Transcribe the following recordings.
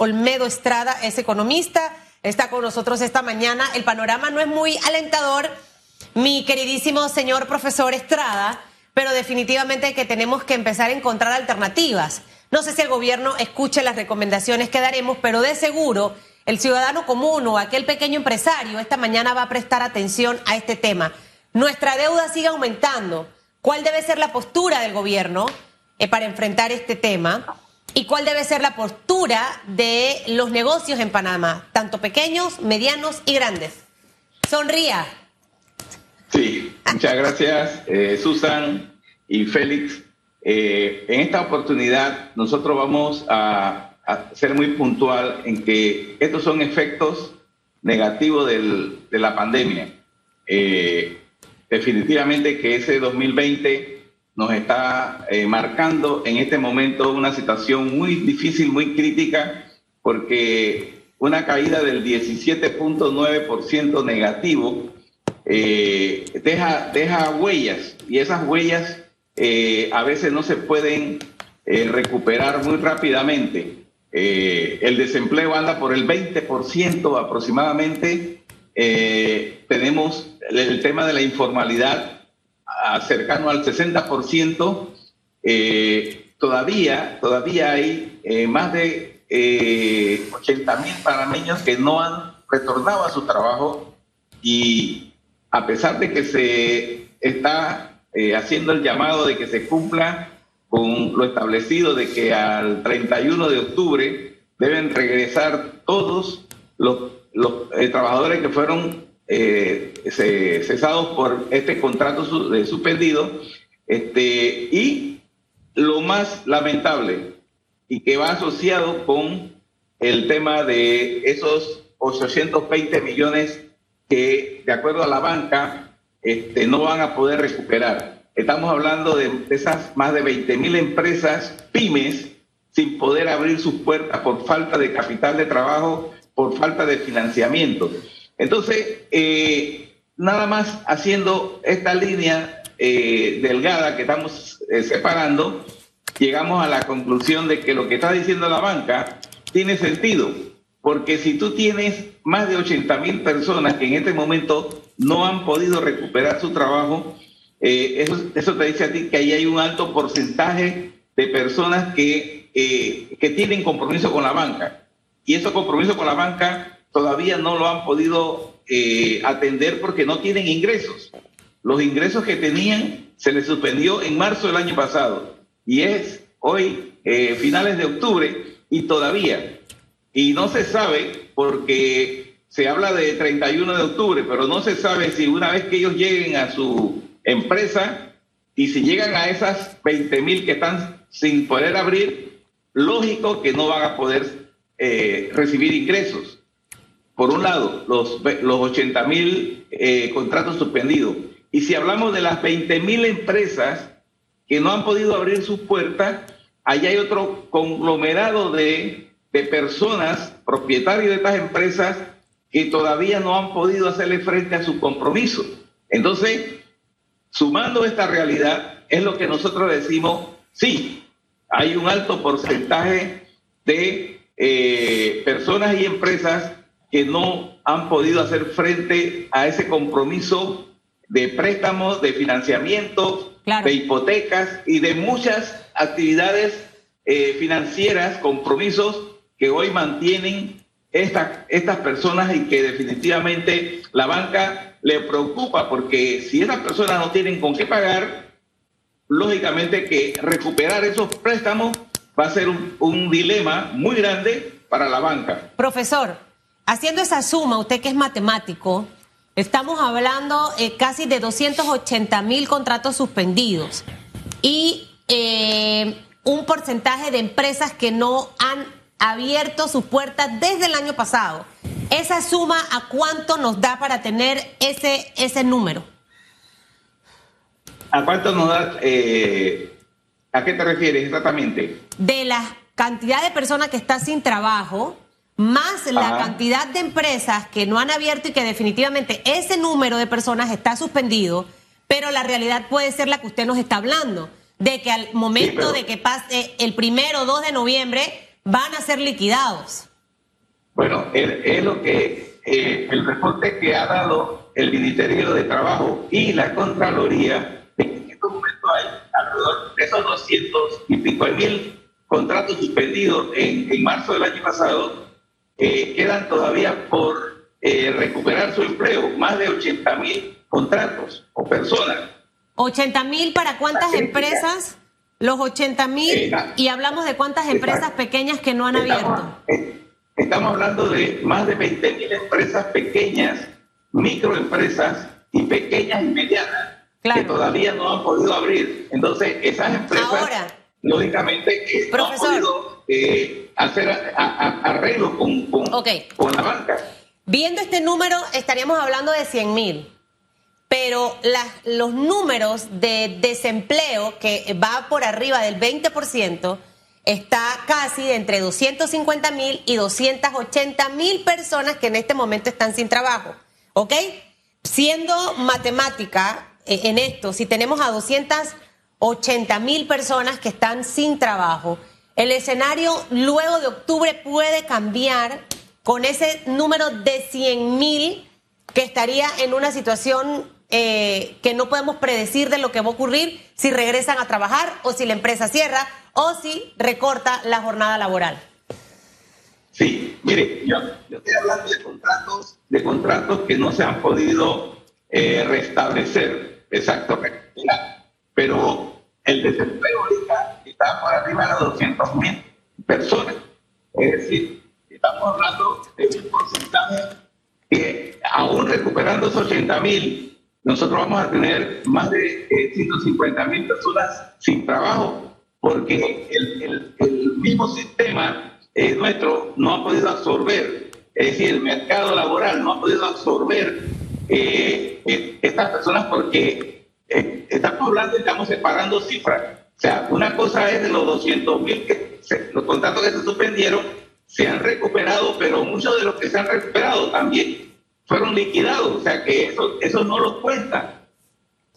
Olmedo Estrada es economista, está con nosotros esta mañana. El panorama no es muy alentador, mi queridísimo señor profesor Estrada, pero definitivamente que tenemos que empezar a encontrar alternativas. No sé si el gobierno escuche las recomendaciones que daremos, pero de seguro el ciudadano común o aquel pequeño empresario esta mañana va a prestar atención a este tema. Nuestra deuda sigue aumentando. ¿Cuál debe ser la postura del gobierno eh, para enfrentar este tema? ¿Y cuál debe ser la postura de los negocios en Panamá, tanto pequeños, medianos y grandes? Sonría. Sí, muchas gracias, eh, Susan y Félix. Eh, en esta oportunidad nosotros vamos a ser muy puntual en que estos son efectos negativos del, de la pandemia. Eh, definitivamente que ese 2020 nos está eh, marcando en este momento una situación muy difícil, muy crítica, porque una caída del 17.9% negativo eh, deja, deja huellas y esas huellas a veces no se pueden recuperar muy rápidamente. Eh, el desempleo anda por el 20% aproximadamente. Eh, tenemos el tema de la informalidad cercano al 60%. Eh, todavía, todavía hay más de 80 mil panameños que no han retornado a su trabajo y a pesar de que se está haciendo el llamado de que se cumpla con lo establecido de que al 31 de octubre deben regresar todos los, eh, trabajadores que fueron eh, cesados por este contrato suspendido. Este, y lo más lamentable, y que va asociado con el tema de esos 820 millones que, de acuerdo a la banca, este, no van a poder recuperar. Estamos hablando de, esas más de 20 mil empresas pymes sin poder abrir sus puertas por falta de capital de trabajo, por falta de financiamiento. Entonces, eh, nada más haciendo esta línea eh, delgada que estamos eh, separando, llegamos a la conclusión de que lo que está diciendo la banca tiene sentido, porque si tú tienes más de 80 mil personas que en este momento no han podido recuperar su trabajo, eso, te dice a ti que ahí hay un alto porcentaje de personas que, que tienen compromiso con la banca. Y ese compromiso con la banca todavía no lo han podido eh, atender porque no tienen ingresos. Los ingresos que tenían se les suspendió en marzo del año pasado y es hoy finales de octubre y todavía. Y no se sabe porque se habla de 31 de octubre, pero no se sabe si una vez que ellos lleguen a su empresa y si llegan a esas 20 mil que están sin poder abrir, lógico que no van a poder eh, recibir ingresos. Por un lado, los, los 80 mil eh, contratos suspendidos. Y si hablamos de las 20 mil empresas que no han podido abrir sus puertas, allá hay otro conglomerado de, de personas, propietarios de estas empresas, que todavía no han podido hacerle frente a su compromiso. Entonces, Sumando esta realidad, es lo que nosotros decimos, sí, hay un alto porcentaje de eh, personas y empresas que no han podido hacer frente a ese compromiso de préstamos, de financiamiento, de hipotecas y de muchas actividades eh, financieras, compromisos que hoy mantienen estas personas y que definitivamente la banca le preocupa porque si esas personas no tienen con qué pagar, lógicamente que recuperar esos préstamos va a ser un, dilema muy grande para la banca. Profesor, haciendo esa suma, usted que es matemático, estamos hablando eh, casi de 280 mil contratos suspendidos y eh, un porcentaje de empresas que no han abierto sus puertas desde el año pasado. Esa suma, ¿a cuánto nos da para tener ese, ese número? ¿A cuánto nos da? Eh, ¿A qué te refieres exactamente? De la cantidad de personas que está sin trabajo, más la cantidad de empresas que no han abierto y que definitivamente ese número de personas está suspendido, pero la realidad puede ser la que usted nos está hablando, de que al momento de que pase el primero o 2 de noviembre van a ser liquidados. Bueno, es lo que eh, el reporte que ha dado el Ministerio de Trabajo y la Contraloría, en estos momentos hay alrededor de esos 200 y pico mil contratos suspendidos en, marzo del año pasado, eh, quedan todavía por eh, recuperar su empleo, más de 80 mil contratos o personas. 80 mil para cuántas empresas? Los 80 mil y hablamos de cuántas empresas pequeñas que no han abierto. Estamos hablando de más de 20 mil empresas pequeñas, microempresas y pequeñas y medianas que todavía no han podido abrir. Entonces, esas empresas, lógicamente, no han podido eh, hacer arreglos con, con, la banca. Viendo este número, estaríamos hablando de 100 mil pero los números de desempleo que va por arriba del 20%, está casi de entre 250 mil y 280 mil personas que en este momento están sin trabajo. ¿Ok? Siendo matemática eh, en esto, si tenemos a 280 mil personas que están sin trabajo, el escenario luego de octubre puede cambiar con ese número de 100 mil que estaría en una situación eh, que no podemos predecir de lo que va a ocurrir si regresan a trabajar o si la empresa cierra o si recorta la jornada laboral. Sí, mire, yo, estoy hablando de contratos, de contratos que no se han podido eh, restablecer, exacto, pero el desempleo arriba de 200 mil personas. Es decir, estamos hablando de un porcentaje que aún recuperando esos 80 mil, nosotros vamos a tener más de 150 mil personas sin trabajo porque el, el, mismo sistema eh, nuestro no ha podido absorber, es decir, el mercado laboral no ha podido absorber eh, eh, estas personas porque estamos hablando, estamos separando cifras. O sea, una cosa es de los 200 mil, los contratos que se suspendieron, se han recuperado, pero muchos de los que se han recuperado también fueron liquidados, o sea que eso, eso no lo cuenta.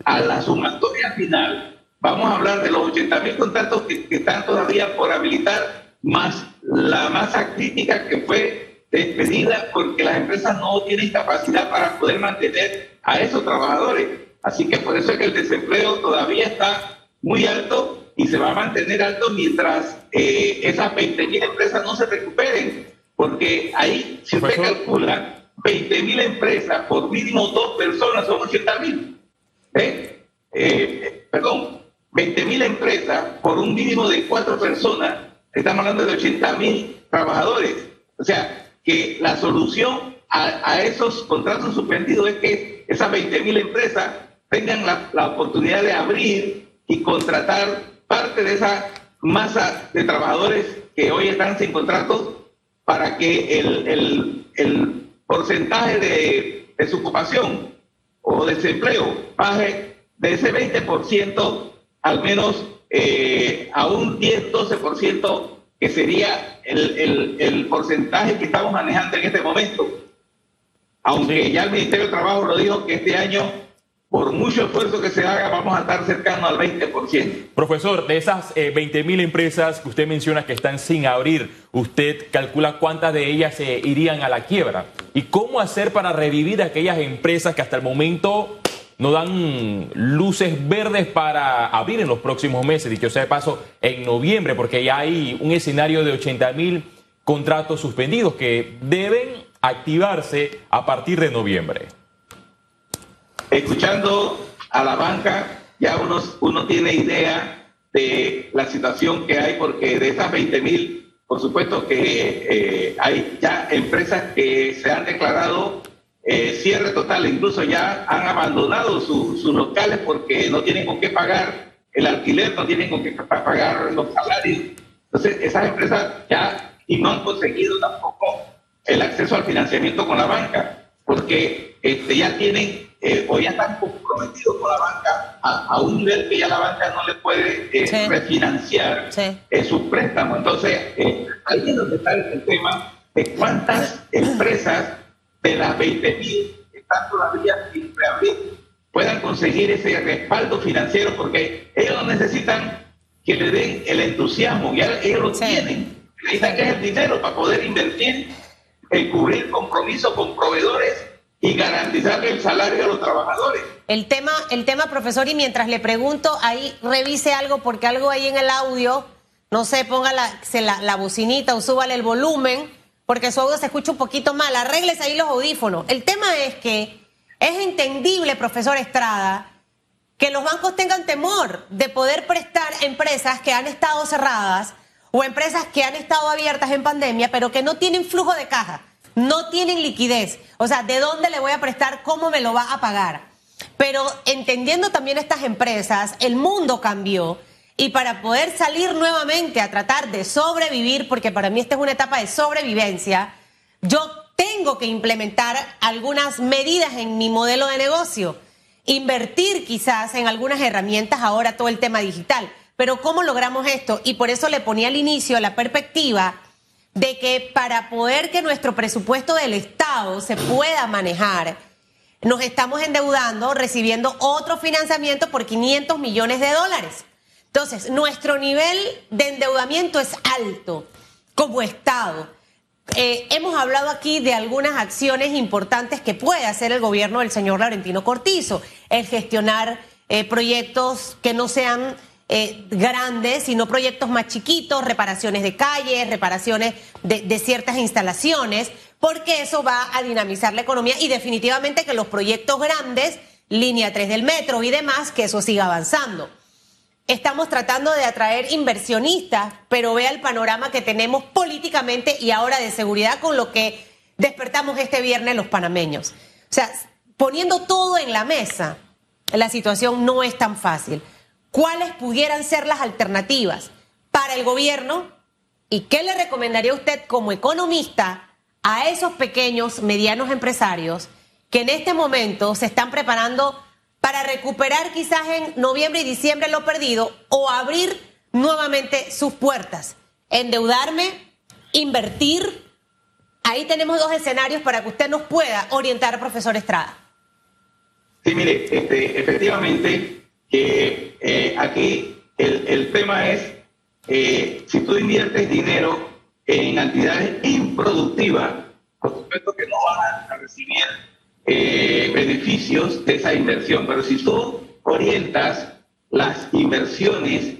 A la sumatoria final, Vamos a hablar de los 80 mil contratos que, están todavía por habilitar, más la masa crítica que fue despedida porque las empresas no tienen capacidad para poder mantener a esos trabajadores. Así que por eso es que el desempleo todavía está muy alto y se va a mantener alto mientras eh, esas 20 mil empresas no se recuperen. Porque ahí, si usted calcula, 20 mil empresas por mínimo dos personas son 80 mil. ¿Eh? Eh, perdón, 20 mil empresas por un mínimo de cuatro personas, estamos hablando de 80 mil trabajadores. O sea, que la solución a, esos contratos suspendidos es que esas 20 mil empresas tengan la, oportunidad de abrir y contratar parte de esa masa de trabajadores que hoy están sin contratos para que el, el, porcentaje de, de, su ocupación o desempleo baje de ese 20% al menos eh, a un 10-12%, que sería el, el, porcentaje que estamos manejando en este momento. Aunque ya el Ministerio de Trabajo lo dijo que este año, por mucho esfuerzo que se haga, vamos a estar cercanos al 20%. Profesor, de esas 20 eh, mil empresas que usted menciona que están sin abrir, ¿usted calcula cuántas de ellas se irían a la quiebra? ¿Y cómo hacer para revivir aquellas empresas que hasta el momento no dan luces verdes para abrir en los próximos meses, dicho sea de paso, en noviembre, porque ya hay un escenario de 80 mil contratos suspendidos que deben activarse a partir de noviembre. Escuchando a la banca, ya uno, uno tiene idea de la situación que hay, porque de esas 20 mil, por supuesto que eh, hay ya empresas que se han declarado eh, cierre total, incluso ya han abandonado sus locales porque no tienen con qué pagar el alquiler, no tienen con qué pagar los salarios. Entonces, esas empresas ya y no han conseguido tampoco el acceso al financiamiento con la banca, porque este, ya tienen eh, o ya están comprometidos con la banca a, un nivel que ya la banca no le puede eh, refinanciar sus préstamos. Entonces, ahí es donde está el tema de cuántas empresas de las 20.000 que están todavía sin reabrir puedan conseguir ese respaldo financiero porque ellos necesitan que le den el entusiasmo, ya ellos lo tienen, necesitan que es el dinero para poder invertir el cubrir compromisos con proveedores y garantizar el salario a los trabajadores. El tema, el tema, profesor, y mientras le pregunto, ahí revise algo, porque algo ahí en el audio, no sé, ponga la, la, la bocinita o súbale el volumen, porque su audio se escucha un poquito mal. Arregles ahí los audífonos. El tema es que es entendible, profesor Estrada, que los bancos tengan temor de poder prestar empresas que han estado cerradas o empresas que han estado abiertas en pandemia, pero que no tienen flujo de caja, no tienen liquidez. O sea, ¿de dónde le voy a prestar? ¿Cómo me lo va a pagar? Pero entendiendo también estas empresas, el mundo cambió y para poder salir nuevamente a tratar de sobrevivir, porque para mí esta es una etapa de sobrevivencia, yo tengo que implementar algunas medidas en mi modelo de negocio, invertir quizás en algunas herramientas ahora todo el tema digital. Pero ¿cómo logramos esto? Y por eso le ponía al inicio la perspectiva de que para poder que nuestro presupuesto del Estado se pueda manejar, nos estamos endeudando recibiendo otro financiamiento por 500 millones de dólares. Entonces, nuestro nivel de endeudamiento es alto como Estado. Eh, hemos hablado aquí de algunas acciones importantes que puede hacer el gobierno del señor Laurentino Cortizo, el gestionar eh, proyectos que no sean eh, grandes, sino proyectos más chiquitos, reparaciones de calles, reparaciones de, de ciertas instalaciones, porque eso va a dinamizar la economía y definitivamente que los proyectos grandes, línea 3 del metro y demás, que eso siga avanzando. Estamos tratando de atraer inversionistas, pero vea el panorama que tenemos políticamente y ahora de seguridad con lo que despertamos este viernes los panameños. O sea, poniendo todo en la mesa, la situación no es tan fácil. ¿Cuáles pudieran ser las alternativas para el gobierno? ¿Y qué le recomendaría usted como economista a esos pequeños, medianos empresarios que en este momento se están preparando para recuperar quizás en noviembre y diciembre lo perdido o abrir nuevamente sus puertas? Endeudarme, invertir. Ahí tenemos dos escenarios para que usted nos pueda orientar, profesor Estrada. Sí, mire, este, efectivamente, eh, aquí el, el, tema es, eh, si tú inviertes dinero en actividades improductivas, por supuesto que no van a recibir eh, beneficios de esa inversión, pero si tú orientas las inversiones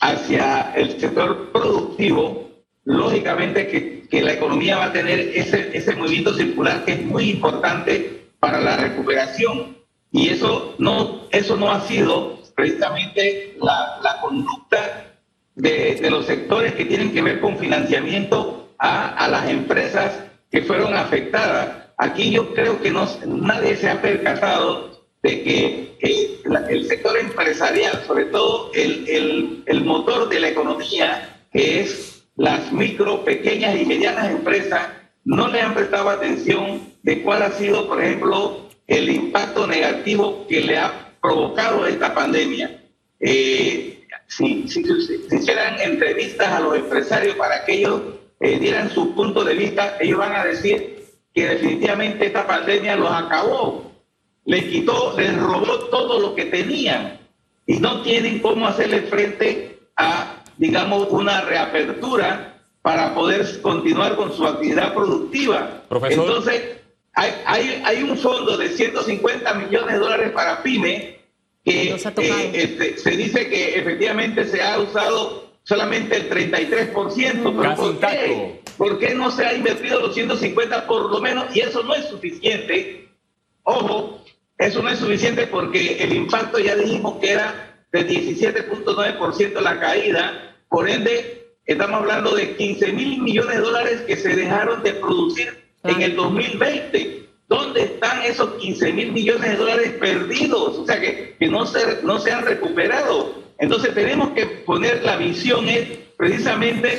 hacia el sector productivo, lógicamente que, que la economía va a tener ese, ese movimiento circular que es muy importante para la recuperación. Y eso no, eso no ha sido precisamente la, la conducta de, de, los sectores que tienen que ver con financiamiento a, a las empresas que fueron afectadas. Aquí yo creo que no, nadie se ha percatado de que la, el sector empresarial, sobre todo el, el, el motor de la economía, que es las micro, pequeñas y medianas empresas, no le han prestado atención de cuál ha sido, por ejemplo, el impacto negativo que le ha provocado esta pandemia. Eh, si, si, si, hicieran entrevistas a los empresarios para que ellos eh, dieran su punto de vista, ellos van a decir que definitivamente esta pandemia los acabó, les quitó, les robó todo lo que tenían y no tienen cómo hacerle frente a, digamos, una reapertura para poder continuar con su actividad productiva. Profesor. Entonces, hay, hay, hay, un fondo de 150 millones de dólares para pyme que eh, este, se dice que efectivamente se ha usado solamente el 33%. ¿Pero por qué? ¿Por qué no se ha invertido los 150 por lo menos? Y eso no es suficiente. Ojo, eso no es suficiente porque el impacto ya dijimos que era de 17.9% la caída. Por ende, estamos hablando de 15 mil millones de dólares que se dejaron de producir en el 2020. ¿Dónde están esos 15 mil millones de dólares perdidos? O sea, que, que no, se, no se han recuperado. Entonces tenemos que poner la visión es precisamente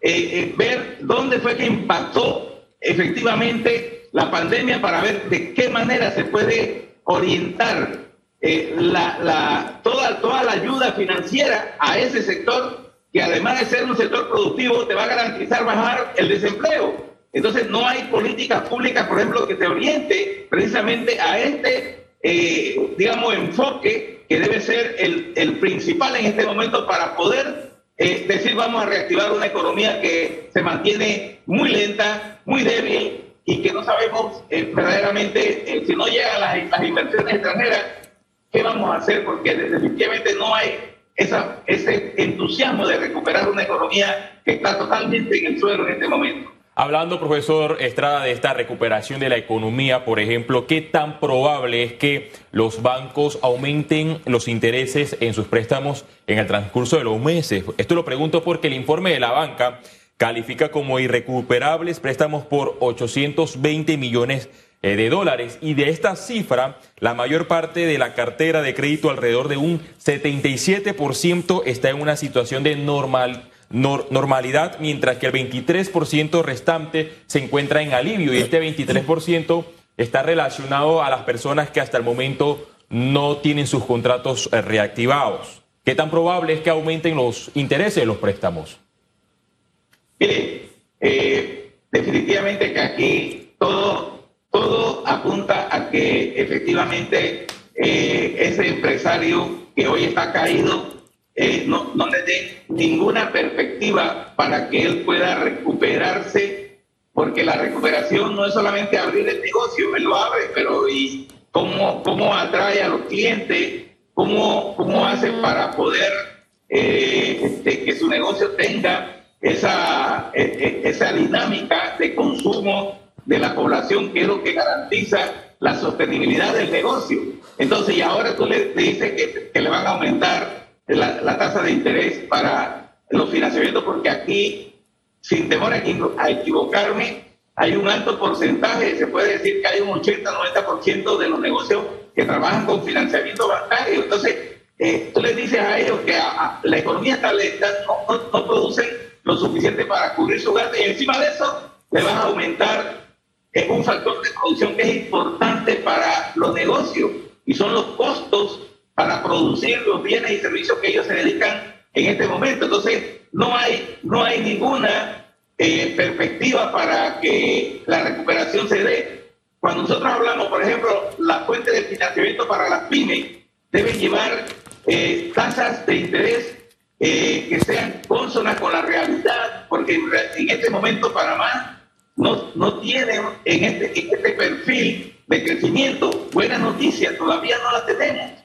eh, eh, ver dónde fue que impactó efectivamente la pandemia para ver de qué manera se puede orientar eh, la, la, toda, toda la ayuda financiera a ese sector que además de ser un sector productivo te va a garantizar bajar el desempleo. Entonces no hay políticas públicas, por ejemplo, que te oriente precisamente a este, eh, digamos, enfoque que debe ser el, principal en este momento para poder eh, decir vamos a reactivar una economía que se mantiene muy lenta, muy débil y que no sabemos eh, verdaderamente eh, si no llegan las, inversiones extranjeras, ¿qué vamos a hacer? Porque definitivamente no hay ese entusiasmo de recuperar una economía que está totalmente en el suelo en este momento. Hablando, profesor Estrada, de esta recuperación de la economía, por ejemplo, ¿qué tan probable es que los bancos aumenten los intereses en sus préstamos en el transcurso de los meses? Esto lo pregunto porque el informe de la banca califica como irrecuperables préstamos por 820 millones eh, de dólares y de esta cifra la mayor parte de la cartera de crédito alrededor de un 77% está en una situación de normal normalidad, mientras que el 23% restante se encuentra en alivio y este 23% está relacionado a las personas que hasta el momento no tienen sus contratos eh, reactivados. ¿Qué tan probable es que aumenten los intereses de los préstamos? Mire, eh, definitivamente que aquí todo, todo apunta a que efectivamente eh, ese empresario que hoy está caído eh, no, no le dé ninguna perspectiva para que él pueda recuperarse, porque la recuperación no es solamente abrir el negocio, él lo abre, pero ¿y cómo, cómo atrae a los clientes? ¿Cómo, cómo hace para poder eh, este, que su negocio tenga esa, e, e, esa dinámica de consumo de la población, que es lo que garantiza la sostenibilidad del negocio? Entonces, y ahora tú le, dices que, que le van a aumentar la, tasa de interés para los financiamientos, porque aquí, sin temor a equivocarme, hay un alto porcentaje, se puede decir que hay un 80-90% de los negocios que trabajan con financiamiento bancario. Entonces, eh, tú les dices a ellos que la economía está lenta, no, no, producen lo suficiente para cubrir su gasto y encima de eso le van a aumentar es un factor de producción que es importante para los negocios y son los costos para producir los bienes y servicios que ellos se dedican en este momento. Entonces, no hay, no hay ninguna eh, perspectiva para que la recuperación se dé. Cuando nosotros hablamos, por ejemplo, la fuente de financiamiento para las pymes deben llevar eh, tasas de interés eh, que sean consonas con la realidad, porque en, este momento Panamá no, no tiene en este, en este perfil de crecimiento buenas noticias, todavía no las tenemos.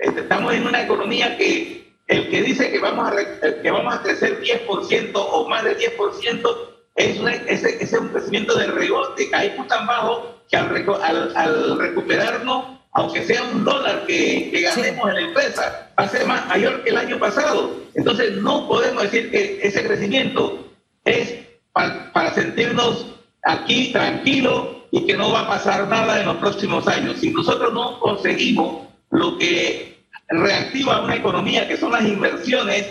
Este, estamos en una economía que el que dice que vamos a, que vamos a crecer 10% o más del 10% es, es, un crecimiento de rebote, cae tan bajo que al, al, recuperarnos, aunque sea un dólar que, ganemos en la empresa, va a ser más mayor que el año pasado. Entonces no podemos decir que ese crecimiento es para, para sentirnos aquí tranquilos y que no va a pasar nada en los próximos años. Si nosotros no conseguimos lo que reactiva una economía que son las inversiones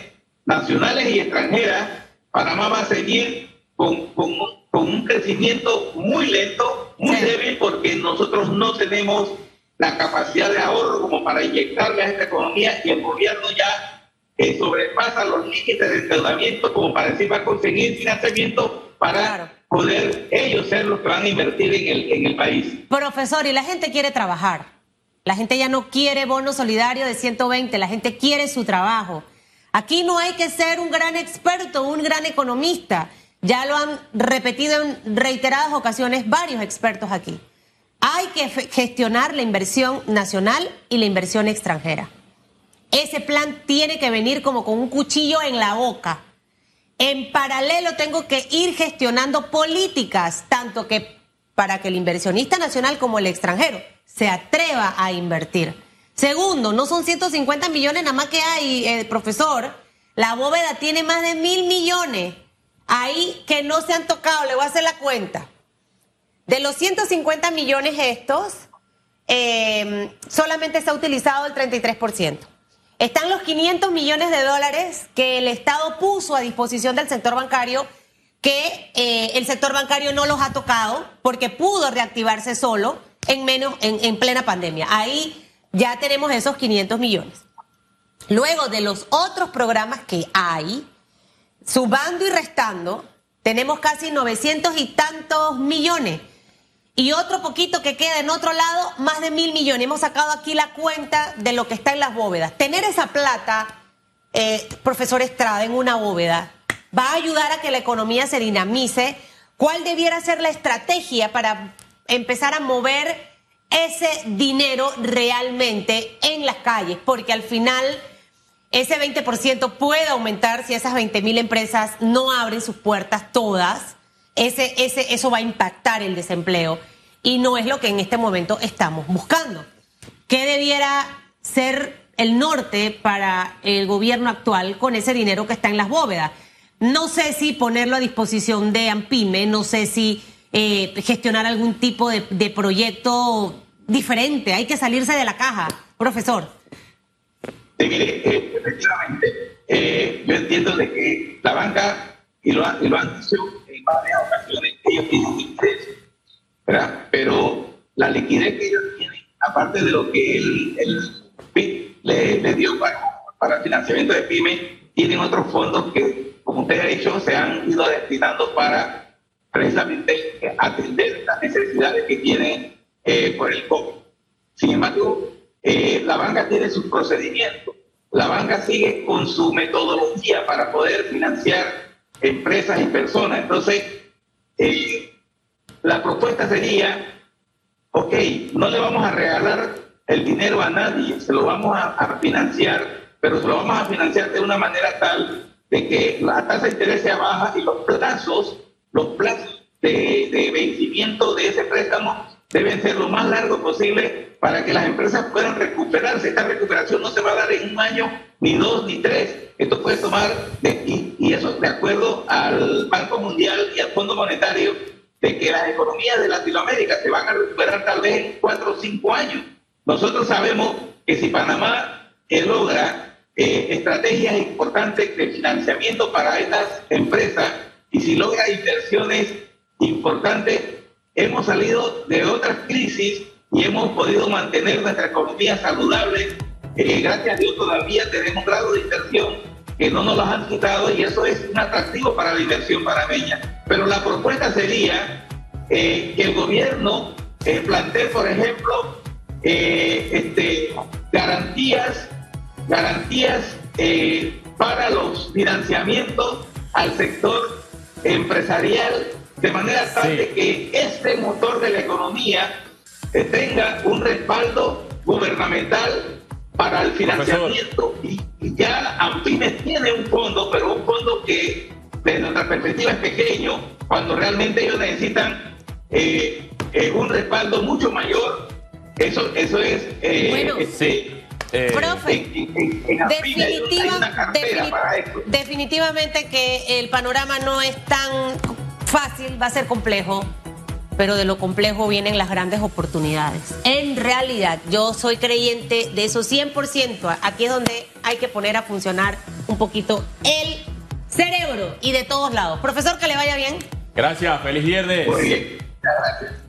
nacionales y extranjeras, Panamá va a seguir con, con, un crecimiento muy lento, muy débil, porque nosotros no tenemos la capacidad de ahorro como para inyectarle a esta economía y el gobierno ya eh, sobrepasa los límites de endeudamiento como para decir va a conseguir financiamiento para poder ellos ser los que van a invertir en el, en el país. Profesor, y la gente quiere trabajar. La gente ya no quiere bono solidario de 120, la gente quiere su trabajo. Aquí no hay que ser un gran experto, un gran economista. Ya lo han repetido en reiteradas ocasiones varios expertos aquí. Hay que gestionar la inversión nacional y la inversión extranjera. Ese plan tiene que venir como con un cuchillo en la boca. En paralelo tengo que ir gestionando políticas, tanto que para que el inversionista nacional como el extranjero se atreva a invertir. Segundo, no son 150 millones nada más que hay, eh, profesor. La bóveda tiene más de mil millones ahí que no se han tocado. Le voy a hacer la cuenta. De los 150 millones estos, eh, solamente se ha utilizado el 33%. Están los 500 millones de dólares que el Estado puso a disposición del sector bancario, que eh, el sector bancario no los ha tocado porque pudo reactivarse solo en, menos, en, plena pandemia. Ahí ya tenemos esos 500 millones. Luego de los otros programas que hay, subando y restando, tenemos casi 900 y tantos millones. Y otro poquito que queda en otro lado, más de mil millones. Hemos sacado aquí la cuenta de lo que está en las bóvedas. Tener esa plata, eh, profesor Estrada, en una bóveda, va a ayudar a que la economía se dinamice ¿Cuál debiera ser la estrategia para empezar a mover ese dinero realmente en las calles? Porque al final ese 20% puede aumentar si esas 20 mil empresas no abren sus puertas todas. Ese, ese, eso va a impactar el desempleo y no es lo que en este momento estamos buscando. ¿Qué debiera ser el norte para el gobierno actual con ese dinero que está en las bóvedas? No sé si ponerlo a disposición de AMPIME, no sé si eh, gestionar algún tipo de, de proyecto diferente. Hay que salirse de la caja, profesor. Sí, mire, eh, efectivamente, eh, yo entiendo de que la banca, y lo, y lo han dicho en varias ocasiones, ellos tienen liquidez, ¿verdad? Pero la liquidez que ellos tienen, aparte de lo que el, el PIB le, le dio para, para, financiamiento de PYME, tienen otros fondos que, como usted ha dicho, se han ido destinando para precisamente atender las necesidades que tienen eh, por el COVID. Sin embargo, eh, la banca tiene sus procedimientos, la banca sigue con su metodología para poder financiar empresas y personas. Entonces, eh, la propuesta sería, ok, no le vamos a regalar el dinero a nadie, se lo vamos a, a financiar, pero se lo vamos a financiar de una manera tal de que la tasa de interés sea baja y los plazos, los plazos de, de vencimiento de ese préstamo deben ser lo más largo posible para que las empresas puedan recuperarse. Esta recuperación no se va a dar en un año, ni dos, ni tres. Esto puede tomar, de, y, y, eso de acuerdo al Banco Mundial y al Fondo Monetario, de que las economías de Latinoamérica se van a recuperar tal vez en cuatro o cinco años. Nosotros sabemos que si Panamá eh, logra eh, estrategias importantes de financiamiento para estas empresas y si logra inversiones importantes, hemos salido de otras crisis y hemos podido mantener nuestra economía saludable. Eh, gracias a Dios todavía tenemos grado de inversión que no nos los han quitado y eso es un atractivo para la inversión panameña. Pero la propuesta sería eh, que el gobierno eh, plantee, por ejemplo, eh, este, garantías, garantías para los financiamientos al sector empresarial de manera tal sí. de que este motor de la economía eh, tenga un respaldo gubernamental para el financiamiento. Y, y, ya Ampines tiene un fondo, pero un fondo que desde nuestra perspectiva es pequeño, cuando realmente ellos necesitan eh, eh, un respaldo mucho mayor. Eso, eso es... bueno, este, sí. Eh, Profe, en, en, en definitiva, defini definitivamente que el panorama no es tan fácil, va a ser complejo, pero de lo complejo vienen las grandes oportunidades. En realidad, yo soy creyente de eso 100%. Aquí es donde hay que poner a funcionar un poquito el cerebro y de todos lados. Profesor, que le vaya bien. Gracias, feliz viernes. Muy bien, gracias.